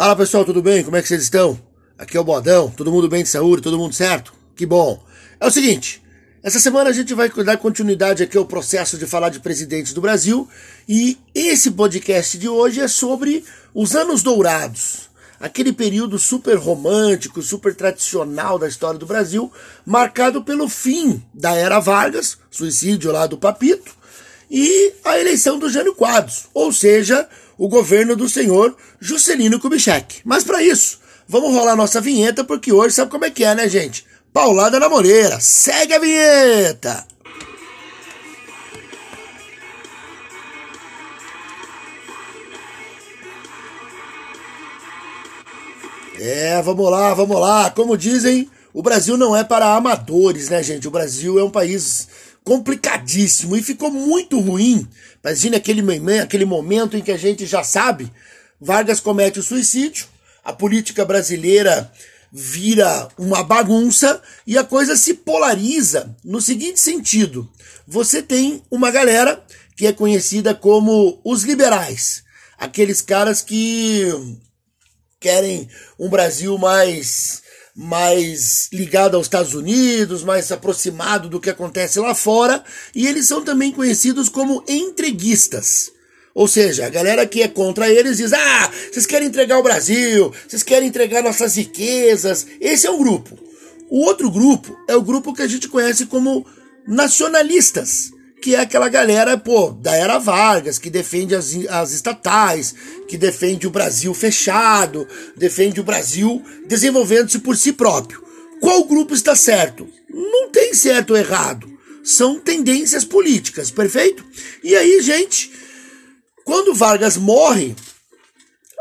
Fala pessoal, tudo bem? Como é que vocês estão? Aqui é o Bodão, todo mundo bem de saúde, todo mundo certo? Que bom. É o seguinte, essa semana a gente vai dar continuidade aqui ao processo de falar de presidentes do Brasil e esse podcast de hoje é sobre os anos dourados. Aquele período super romântico, super tradicional da história do Brasil, marcado pelo fim da era Vargas, suicídio lá do Papito, e a eleição do Jânio Quadros, ou seja, o governo do senhor Juscelino Kubitschek. Mas para isso, vamos rolar nossa vinheta, porque hoje sabe como é que é, né, gente? Paulada na Moreira. Segue a vinheta! É, vamos lá, vamos lá. Como dizem, o Brasil não é para amadores, né, gente? O Brasil é um país complicadíssimo e ficou muito ruim. Imagina aquele, aquele momento em que a gente já sabe, Vargas comete o suicídio, a política brasileira vira uma bagunça e a coisa se polariza no seguinte sentido: você tem uma galera que é conhecida como os liberais, aqueles caras que querem um Brasil mais mais ligado aos Estados Unidos, mais aproximado do que acontece lá fora, e eles são também conhecidos como entreguistas. Ou seja, a galera que é contra eles diz: ah, vocês querem entregar o Brasil, vocês querem entregar nossas riquezas. Esse é um grupo. O outro grupo é o grupo que a gente conhece como nacionalistas que é aquela galera, pô, da era Vargas, que defende as, as estatais, que defende o Brasil fechado, defende o Brasil desenvolvendo-se por si próprio. Qual grupo está certo? Não tem certo ou errado. São tendências políticas, perfeito? E aí, gente, quando Vargas morre,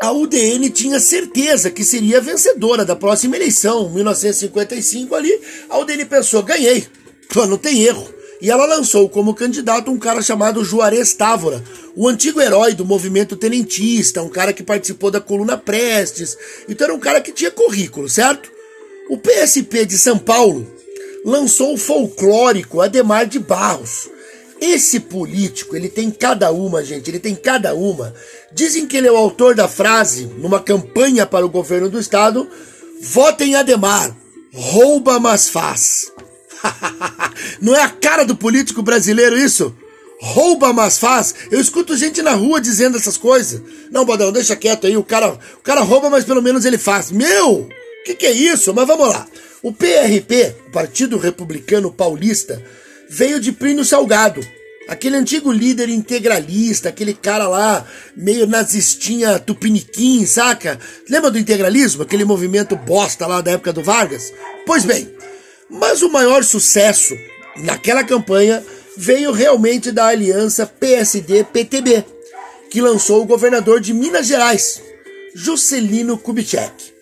a UDN tinha certeza que seria vencedora da próxima eleição, 1955 ali. A UDN pensou, ganhei. Não tem erro e ela lançou como candidato um cara chamado Juarez Távora, o antigo herói do movimento tenentista, um cara que participou da coluna Prestes, então era um cara que tinha currículo, certo? O PSP de São Paulo lançou o folclórico Ademar de Barros. Esse político, ele tem cada uma, gente, ele tem cada uma. Dizem que ele é o autor da frase, numa campanha para o governo do estado, votem Ademar, rouba mas faz. Não é a cara do político brasileiro isso? Rouba, mas faz. Eu escuto gente na rua dizendo essas coisas. Não, Bodão, deixa quieto aí. O cara, o cara rouba, mas pelo menos ele faz. Meu! O que, que é isso? Mas vamos lá. O PRP, Partido Republicano Paulista, veio de Plínio Salgado. Aquele antigo líder integralista, aquele cara lá, meio nazistinha tupiniquim, saca? Lembra do integralismo? Aquele movimento bosta lá da época do Vargas? Pois bem, mas o maior sucesso naquela campanha veio realmente da aliança PSD-PTB, que lançou o governador de Minas Gerais, Juscelino Kubitschek.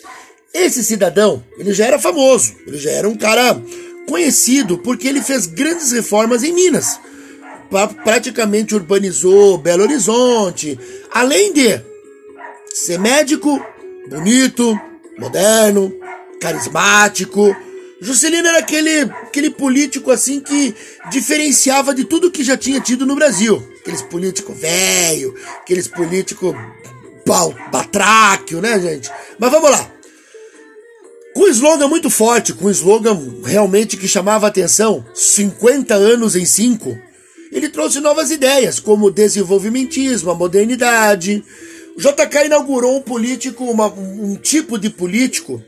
Esse cidadão, ele já era famoso, ele já era um cara conhecido porque ele fez grandes reformas em Minas. Praticamente urbanizou Belo Horizonte, além de ser médico, bonito, moderno, carismático, Juscelino era aquele, aquele político assim que diferenciava de tudo que já tinha tido no Brasil. Aqueles político velho, aqueles político batráquio, né, gente? Mas vamos lá. Com um slogan muito forte, com um slogan realmente que chamava atenção, 50 anos em 5, ele trouxe novas ideias, como o desenvolvimentismo, a modernidade. O JK inaugurou um político, uma, um tipo de político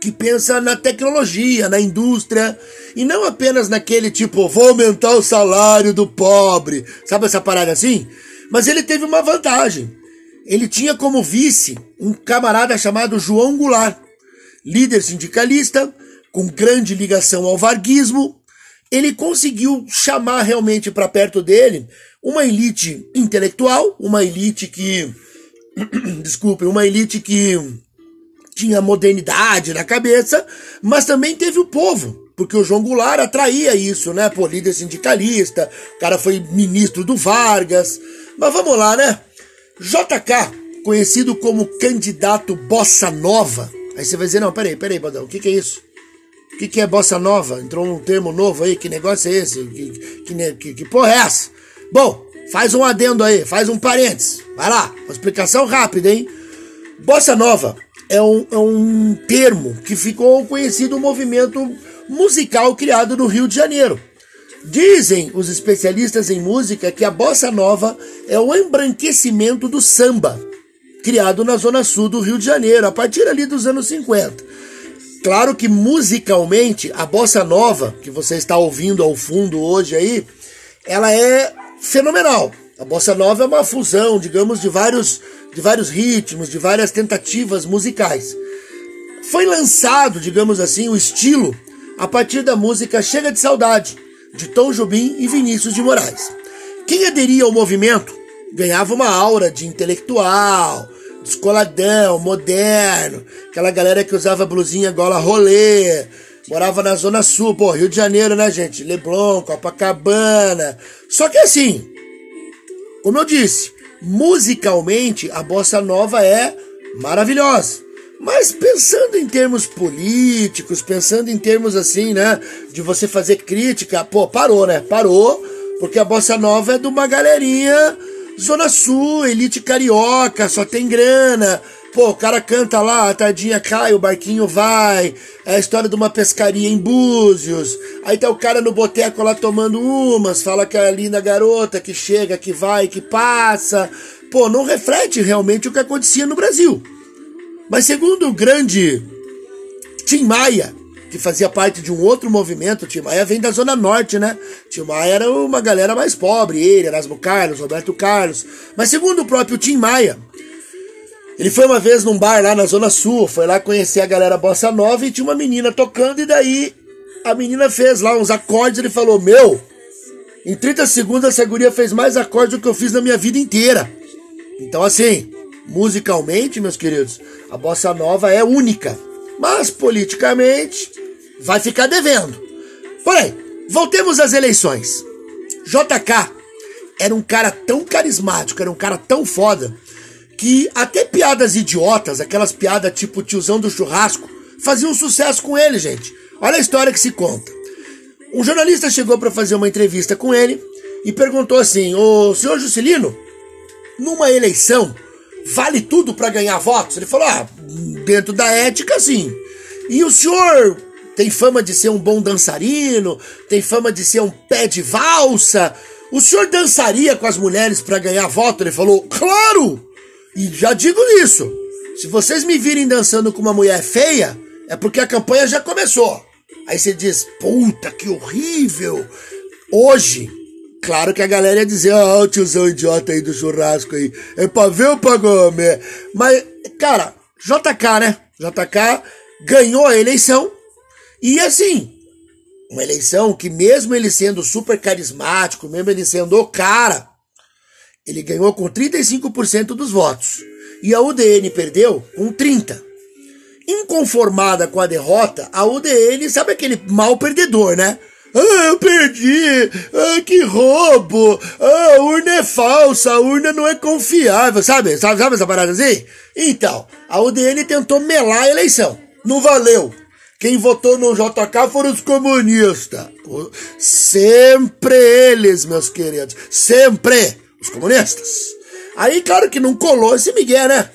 que pensa na tecnologia, na indústria, e não apenas naquele tipo, vou aumentar o salário do pobre, sabe essa parada assim? Mas ele teve uma vantagem. Ele tinha como vice um camarada chamado João Goulart, líder sindicalista, com grande ligação ao varguismo. Ele conseguiu chamar realmente para perto dele uma elite intelectual, uma elite que. Desculpe, uma elite que tinha modernidade na cabeça, mas também teve o povo, porque o João Goulart atraía isso, né? Pô, líder sindicalista, o cara foi ministro do Vargas. Mas vamos lá, né? JK, conhecido como candidato Bossa Nova. Aí você vai dizer, não, peraí, peraí, Badão, o que, que é isso? O que, que é Bossa Nova? Entrou um termo novo aí, que negócio é esse? Que, que, que, que porra é essa? Bom, faz um adendo aí, faz um parênteses. Vai lá, uma explicação rápida, hein? Bossa Nova é um, é um termo que ficou conhecido um movimento musical criado no Rio de Janeiro. Dizem os especialistas em música que a bossa nova é o embranquecimento do samba, criado na zona sul do Rio de Janeiro, a partir ali dos anos 50. Claro que musicalmente a bossa nova, que você está ouvindo ao fundo hoje aí, ela é fenomenal. A bossa nova é uma fusão, digamos, de vários, de vários ritmos, de várias tentativas musicais. Foi lançado, digamos assim, o estilo a partir da música Chega de Saudade, de Tom Jobim e Vinícius de Moraes. Quem aderia ao movimento ganhava uma aura de intelectual, descoladão, moderno, aquela galera que usava blusinha gola rolê, morava na Zona Sul, pô, Rio de Janeiro, né, gente? Leblon, Copacabana. Só que assim, como eu disse, musicalmente a bossa nova é maravilhosa. Mas pensando em termos políticos, pensando em termos assim, né, de você fazer crítica, pô, parou, né? Parou, porque a bossa nova é de uma galerinha Zona Sul, elite carioca, só tem grana. Pô, o cara canta lá, a tardinha cai, o barquinho vai. É a história de uma pescaria em Búzios. Aí tá o cara no boteco lá tomando umas, fala que é a linda garota que chega, que vai, que passa. Pô, não reflete realmente o que acontecia no Brasil. Mas segundo o grande Tim Maia, que fazia parte de um outro movimento, Tim Maia vem da Zona Norte, né? Tim Maia era uma galera mais pobre, ele, Erasmo Carlos, Roberto Carlos. Mas segundo o próprio Tim Maia, ele foi uma vez num bar lá na Zona Sul, foi lá conhecer a galera Bossa Nova e tinha uma menina tocando, e daí a menina fez lá uns acordes, ele falou, meu, em 30 segundos essa guria fez mais acordes do que eu fiz na minha vida inteira. Então assim, musicalmente, meus queridos, a Bossa Nova é única. Mas politicamente vai ficar devendo. Porém, voltemos às eleições. JK era um cara tão carismático, era um cara tão foda, que até piadas idiotas, aquelas piadas tipo tiozão do churrasco, faziam sucesso com ele, gente. Olha a história que se conta. Um jornalista chegou para fazer uma entrevista com ele e perguntou assim: Ô senhor Juscelino, numa eleição, vale tudo para ganhar votos? Ele falou: Ah, dentro da ética, sim. E o senhor tem fama de ser um bom dançarino, tem fama de ser um pé de valsa. O senhor dançaria com as mulheres para ganhar voto? Ele falou: Claro! E já digo isso. Se vocês me virem dançando com uma mulher feia, é porque a campanha já começou. Aí você diz, puta, que horrível. Hoje, claro que a galera ia dizer, ah, o tiozão idiota aí do churrasco aí. É pra ver ou pra comer? Mas, cara, JK, né? JK ganhou a eleição. E assim, uma eleição que mesmo ele sendo super carismático, mesmo ele sendo o cara, ele ganhou com 35% dos votos. E a UDN perdeu com 30%. Inconformada com a derrota, a UDN, sabe aquele mal perdedor, né? Ah, eu perdi! Ah, que roubo! Ah, a urna é falsa, a urna não é confiável, sabe? Sabe, sabe essa parada assim? Então, a UDN tentou melar a eleição. Não valeu. Quem votou no JK foram os comunistas. Sempre eles, meus queridos. Sempre os comunistas. Aí, claro que não colou esse Miguel, né?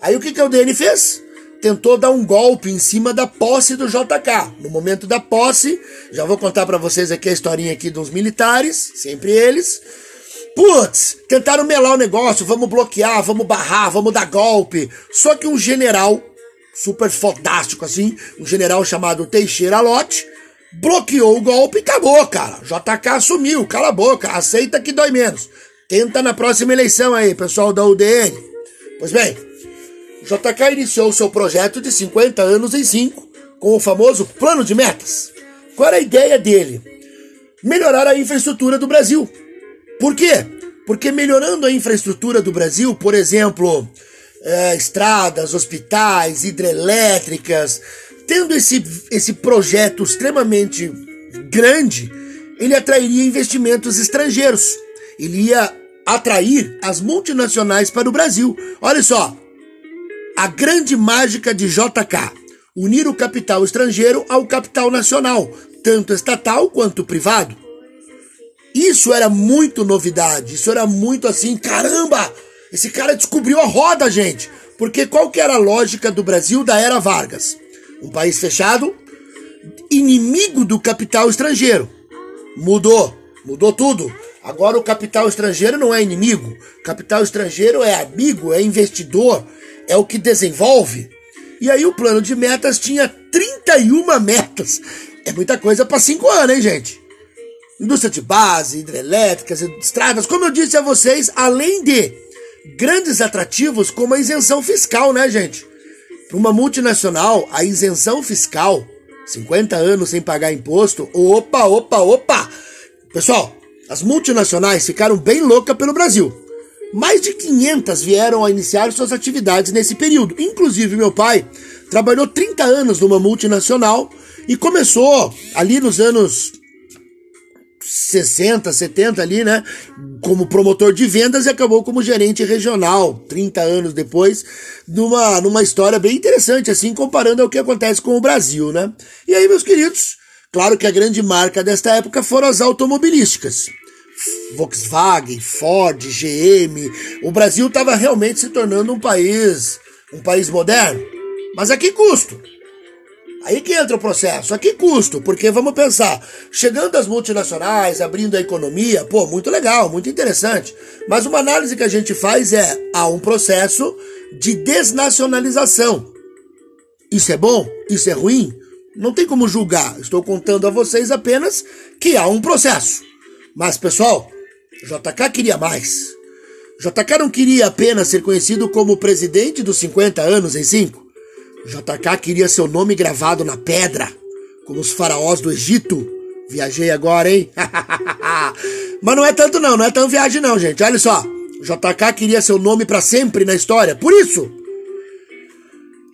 Aí o que, que a UDN fez? Tentou dar um golpe em cima da posse do JK. No momento da posse, já vou contar para vocês aqui a historinha aqui dos militares, sempre eles. Putz, tentaram melar o negócio, vamos bloquear, vamos barrar, vamos dar golpe. Só que um general super fodástico assim, um general chamado Teixeira Lote, bloqueou o golpe e acabou, cara. JK assumiu, cala a boca, aceita que dói menos. Tenta na próxima eleição aí, pessoal da UDN. Pois bem, JK iniciou seu projeto de 50 anos em 5, com o famoso plano de metas. Qual era a ideia dele? Melhorar a infraestrutura do Brasil. Por quê? Porque melhorando a infraestrutura do Brasil, por exemplo, é, estradas, hospitais, hidrelétricas, tendo esse, esse projeto extremamente grande, ele atrairia investimentos estrangeiros. Ele ia atrair as multinacionais para o Brasil. Olha só, a grande mágica de JK: unir o capital estrangeiro ao capital nacional, tanto estatal quanto privado. Isso era muito novidade, isso era muito assim, caramba! Esse cara descobriu a roda, gente. Porque qual que era a lógica do Brasil da era Vargas? Um país fechado, inimigo do capital estrangeiro. Mudou, mudou tudo. Agora o capital estrangeiro não é inimigo. Capital estrangeiro é amigo, é investidor, é o que desenvolve. E aí o plano de metas tinha 31 metas. É muita coisa para cinco anos, hein, gente? Indústria de base, hidrelétricas, estradas, como eu disse a vocês, além de grandes atrativos como a isenção fiscal, né, gente? Para uma multinacional, a isenção fiscal, 50 anos sem pagar imposto, opa, opa, opa! Pessoal, as multinacionais ficaram bem loucas pelo Brasil. Mais de 500 vieram a iniciar suas atividades nesse período. Inclusive, meu pai trabalhou 30 anos numa multinacional e começou ali nos anos 60, 70 ali, né? Como promotor de vendas e acabou como gerente regional, 30 anos depois, numa, numa história bem interessante, assim, comparando ao que acontece com o Brasil, né? E aí, meus queridos, claro que a grande marca desta época foram as automobilísticas. Volkswagen, Ford, GM. O Brasil estava realmente se tornando um país, um país moderno. Mas a que custo? Aí que entra o processo. A que custo? Porque vamos pensar, chegando as multinacionais, abrindo a economia, pô, muito legal, muito interessante. Mas uma análise que a gente faz é há um processo de desnacionalização. Isso é bom? Isso é ruim? Não tem como julgar. Estou contando a vocês apenas que há um processo. Mas, pessoal, JK queria mais. JK não queria apenas ser conhecido como presidente dos 50 anos em 5. JK queria seu nome gravado na pedra, como os faraós do Egito. Viajei agora, hein? Mas não é tanto não, não é tão viagem não, gente. Olha só. JK queria seu nome para sempre na história. Por isso,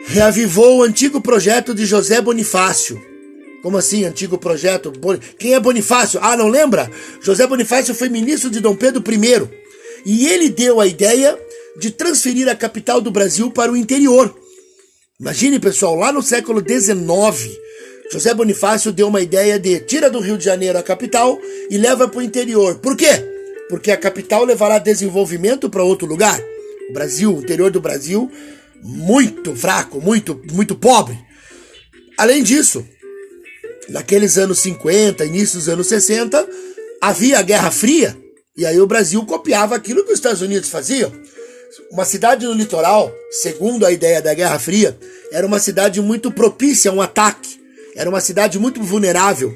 reavivou o antigo projeto de José Bonifácio. Como assim, antigo projeto? Quem é Bonifácio? Ah, não lembra? José Bonifácio foi ministro de Dom Pedro I. E ele deu a ideia de transferir a capital do Brasil para o interior Imagine, pessoal, lá no século XIX, José Bonifácio deu uma ideia de tira do Rio de Janeiro a capital e leva para o interior. Por quê? Porque a capital levará desenvolvimento para outro lugar. O Brasil, o interior do Brasil, muito fraco, muito, muito pobre. Além disso, naqueles anos 50, início dos anos 60, havia a Guerra Fria, e aí o Brasil copiava aquilo que os Estados Unidos faziam. Uma cidade no litoral, segundo a ideia da Guerra Fria, era uma cidade muito propícia a um ataque. Era uma cidade muito vulnerável.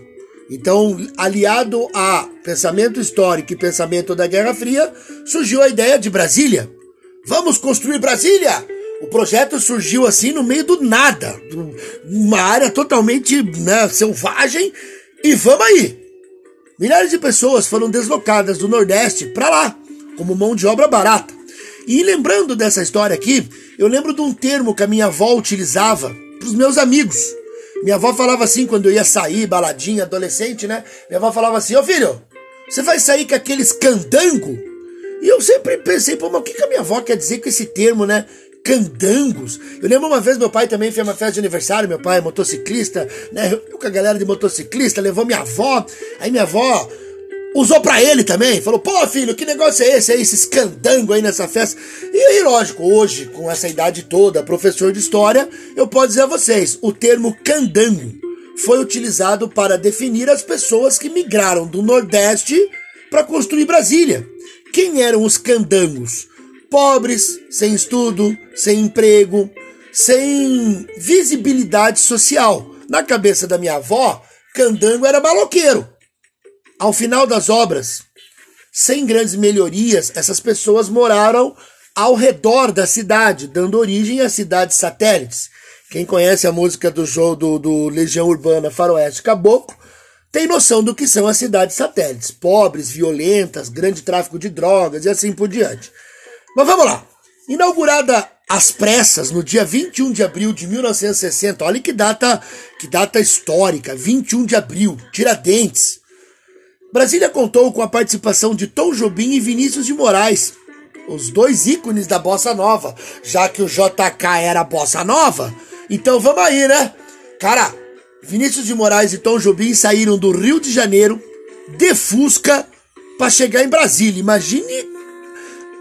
Então, aliado a pensamento histórico e pensamento da Guerra Fria, surgiu a ideia de Brasília. Vamos construir Brasília! O projeto surgiu assim no meio do nada, uma área totalmente né, selvagem, e vamos aí! Milhares de pessoas foram deslocadas do Nordeste para lá, como mão de obra barata. E lembrando dessa história aqui, eu lembro de um termo que a minha avó utilizava para os meus amigos. Minha avó falava assim quando eu ia sair, baladinha, adolescente, né? Minha avó falava assim: Ô filho, você vai sair com aqueles candango? E eu sempre pensei, pô, mas o que, que a minha avó quer dizer com esse termo, né? Candangos. Eu lembro uma vez meu pai também fez uma festa de aniversário, meu pai é motociclista, né? Eu com a galera de motociclista, levou minha avó. Aí minha avó usou para ele também. Falou, pô, filho, que negócio é esse aí, esse escandango aí nessa festa? E aí, lógico, hoje, com essa idade toda, professor de história, eu posso dizer a vocês, o termo candango foi utilizado para definir as pessoas que migraram do Nordeste para construir Brasília. Quem eram os candangos? Pobres, sem estudo, sem emprego, sem visibilidade social. Na cabeça da minha avó, candango era maloqueiro. Ao final das obras, sem grandes melhorias, essas pessoas moraram ao redor da cidade, dando origem a cidades satélites. Quem conhece a música do jogo do, do Legião Urbana Faroeste Caboclo tem noção do que são as cidades satélites, pobres, violentas, grande tráfico de drogas e assim por diante. Mas vamos lá. Inaugurada às pressas no dia 21 de abril de 1960, olha que data, que data histórica, 21 de abril, Tiradentes. Brasília contou com a participação de Tom Jobim e Vinícius de Moraes, os dois ícones da bossa nova, já que o JK era bossa nova. Então vamos aí, né? Cara, Vinícius de Moraes e Tom Jobim saíram do Rio de Janeiro de Fusca para chegar em Brasília. Imagine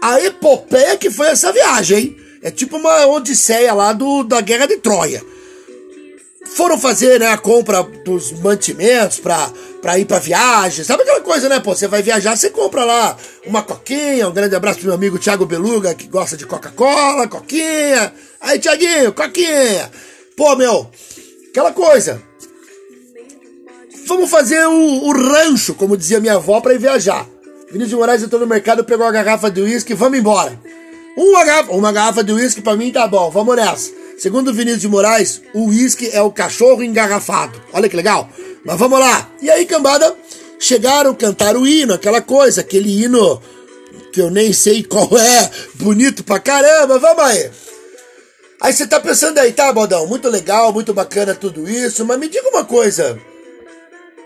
a epopeia que foi essa viagem, hein? É tipo uma odisseia lá do, da Guerra de Troia. Foram fazer né, a compra dos mantimentos pra, pra ir pra viagem. Sabe aquela coisa, né? Pô, você vai viajar, você compra lá uma coquinha. Um grande abraço pro meu amigo Thiago Beluga, que gosta de Coca-Cola, coquinha. Aí, Thiaguinho, coquinha. Pô, meu, aquela coisa. Vamos fazer o, o rancho, como dizia minha avó, pra ir viajar. Vinícius de Moraes entrou no mercado, pegou a garrafa de uísque, vamos embora. Uma garrafa, uma garrafa de uísque pra mim tá bom, vamos nessa. Segundo Vinícius de Moraes, o uísque é o cachorro engarrafado. Olha que legal. Mas vamos lá. E aí, cambada, chegaram, cantaram o hino, aquela coisa, aquele hino que eu nem sei qual é, bonito pra caramba, vamos aí. Aí você tá pensando aí, tá, Baldão, muito legal, muito bacana tudo isso, mas me diga uma coisa.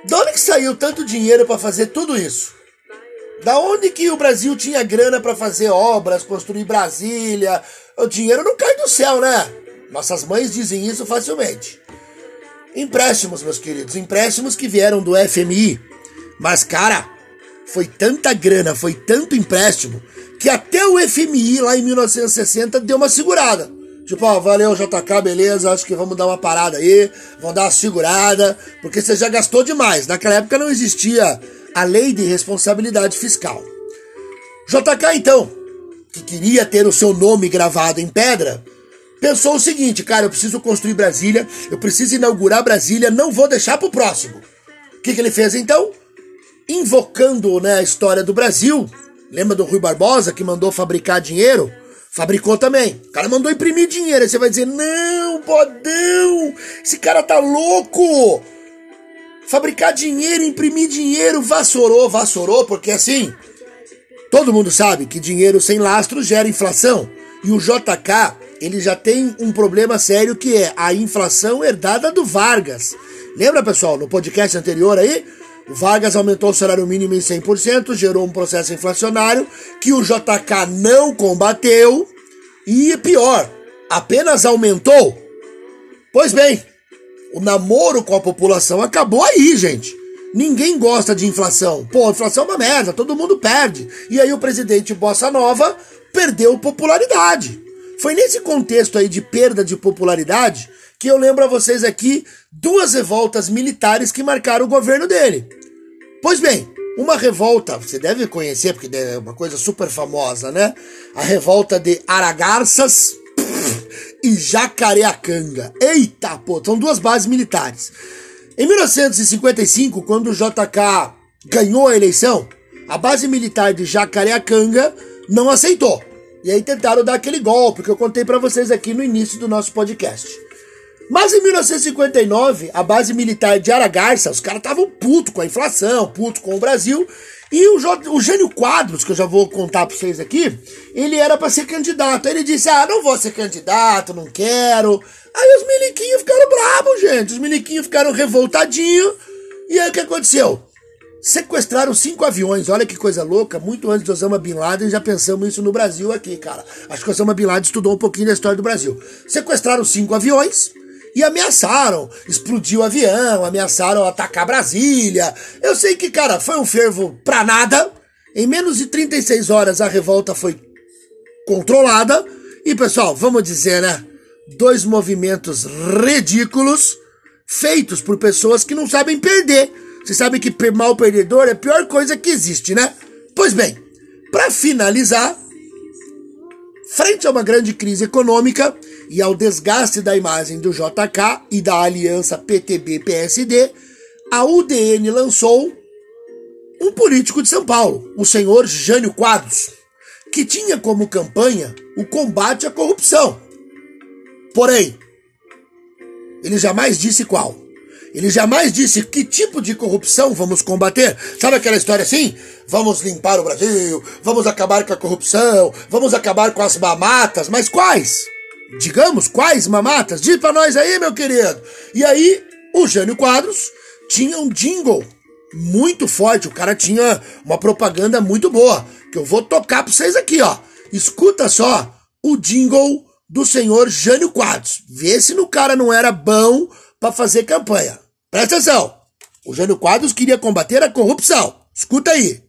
De onde que saiu tanto dinheiro para fazer tudo isso? Da onde que o Brasil tinha grana para fazer obras, construir Brasília? O dinheiro não cai do céu, né? Nossas mães dizem isso facilmente. Empréstimos, meus queridos, empréstimos que vieram do FMI. Mas, cara, foi tanta grana, foi tanto empréstimo, que até o FMI lá em 1960 deu uma segurada. Tipo, ó, valeu JK, beleza, acho que vamos dar uma parada aí, vamos dar uma segurada, porque você já gastou demais. Naquela época não existia a lei de responsabilidade fiscal. JK, então, que queria ter o seu nome gravado em pedra, pensou o seguinte, cara, eu preciso construir Brasília, eu preciso inaugurar Brasília, não vou deixar pro próximo. O que, que ele fez então? Invocando né, a história do Brasil, lembra do Rui Barbosa que mandou fabricar dinheiro? Fabricou também. O cara mandou imprimir dinheiro. Aí você vai dizer: Não, bodão, esse cara tá louco fabricar dinheiro, imprimir dinheiro, vassourou, vassourou, porque assim, todo mundo sabe que dinheiro sem lastro gera inflação. E o JK, ele já tem um problema sério que é a inflação herdada do Vargas. Lembra, pessoal, no podcast anterior aí? O Vargas aumentou o salário mínimo em 100%, gerou um processo inflacionário que o JK não combateu e pior, apenas aumentou. Pois bem, o namoro com a população acabou aí, gente. Ninguém gosta de inflação. Pô, inflação é uma merda, todo mundo perde. E aí o presidente Bossa Nova perdeu popularidade. Foi nesse contexto aí de perda de popularidade que eu lembro a vocês aqui duas revoltas militares que marcaram o governo dele. Pois bem, uma revolta, você deve conhecer porque é uma coisa super famosa, né? A revolta de Aragarças e Jacareacanga. Eita, pô, são duas bases militares. Em 1955, quando o JK ganhou a eleição, a base militar de Jacareacanga não aceitou. E aí tentaram dar aquele golpe que eu contei para vocês aqui no início do nosso podcast. Mas em 1959, a base militar de Aragarça, os caras estavam puto com a inflação, puto com o Brasil, e o, J, o Jânio Quadros, que eu já vou contar para vocês aqui, ele era para ser candidato. Ele disse: Ah, não vou ser candidato, não quero. Aí os miliquinhos ficaram bravos, gente. Os miliquinhos ficaram revoltadinhos. E aí o que aconteceu? Sequestraram cinco aviões, olha que coisa louca. Muito antes de Osama Bin Laden, já pensamos isso no Brasil aqui, cara. Acho que Osama Bin Laden estudou um pouquinho da história do Brasil. Sequestraram cinco aviões e ameaçaram explodir o avião, ameaçaram atacar Brasília. Eu sei que, cara, foi um fervo pra nada. Em menos de 36 horas a revolta foi controlada. E, pessoal, vamos dizer, né? Dois movimentos ridículos feitos por pessoas que não sabem perder. Você sabe que mal perdedor é a pior coisa que existe, né? Pois bem, para finalizar, frente a uma grande crise econômica, e ao desgaste da imagem do JK e da aliança PTB-PSD, a UDN lançou um político de São Paulo, o senhor Jânio Quadros, que tinha como campanha o combate à corrupção. Porém, ele jamais disse qual. Ele jamais disse que tipo de corrupção vamos combater. Sabe aquela história assim? Vamos limpar o Brasil, vamos acabar com a corrupção, vamos acabar com as mamatas, mas quais? Digamos, quais mamatas? Diz pra nós aí, meu querido. E aí, o Jânio Quadros tinha um jingle muito forte. O cara tinha uma propaganda muito boa. Que eu vou tocar pra vocês aqui, ó. Escuta só o jingle do senhor Jânio Quadros. Vê se no cara não era bom para fazer campanha. Presta atenção. O Jânio Quadros queria combater a corrupção. Escuta aí.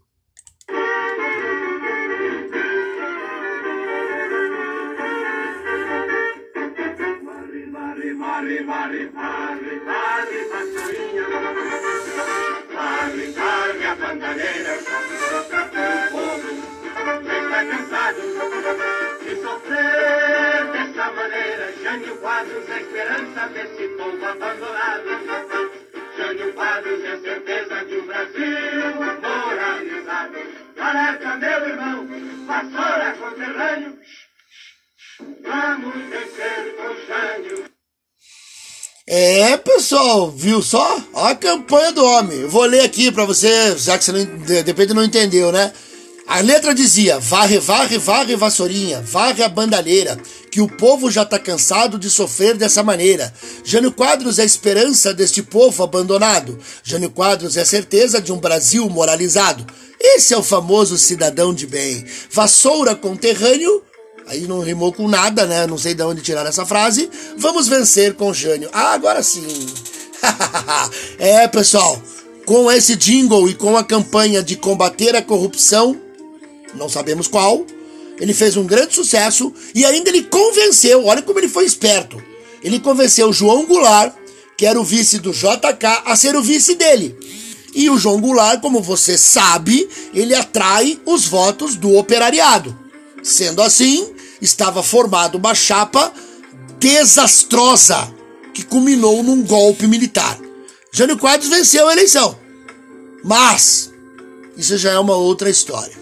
Everybody! É, pessoal, viu só? Olha a campanha do homem. Vou ler aqui para você, já que você não, de repente não entendeu, né? A letra dizia: varre, varre, varre, vassourinha, varre a bandalheira, que o povo já tá cansado de sofrer dessa maneira. Jânio Quadros é a esperança deste povo abandonado. Jânio Quadros é a certeza de um Brasil moralizado. Esse é o famoso cidadão de bem. Vassoura conterrâneo, Aí não rimou com nada, né? Não sei de onde tirar essa frase. Vamos vencer com Jânio. Ah, agora sim. é, pessoal, com esse jingle e com a campanha de combater a corrupção, não sabemos qual, ele fez um grande sucesso e ainda ele convenceu, olha como ele foi esperto. Ele convenceu João Goulart, que era o vice do JK, a ser o vice dele. E o João Goulart, como você sabe, ele atrai os votos do operariado. Sendo assim, estava formada uma chapa desastrosa que culminou num golpe militar. Jânio Quadros venceu a eleição. Mas isso já é uma outra história.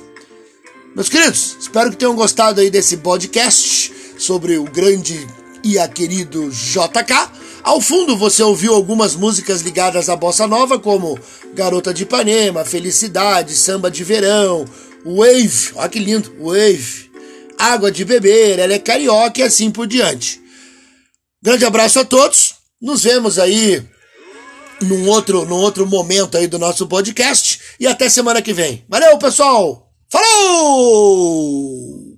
Meus queridos, espero que tenham gostado aí desse podcast sobre o grande e a querido JK. Ao fundo você ouviu algumas músicas ligadas à bossa nova, como Garota de Ipanema, Felicidade, Samba de Verão, Wave, olha que lindo, Wave, Água de Beber, ela é carioca e assim por diante. Grande abraço a todos, nos vemos aí num outro, num outro momento aí do nosso podcast e até semana que vem. Valeu, pessoal! Falou!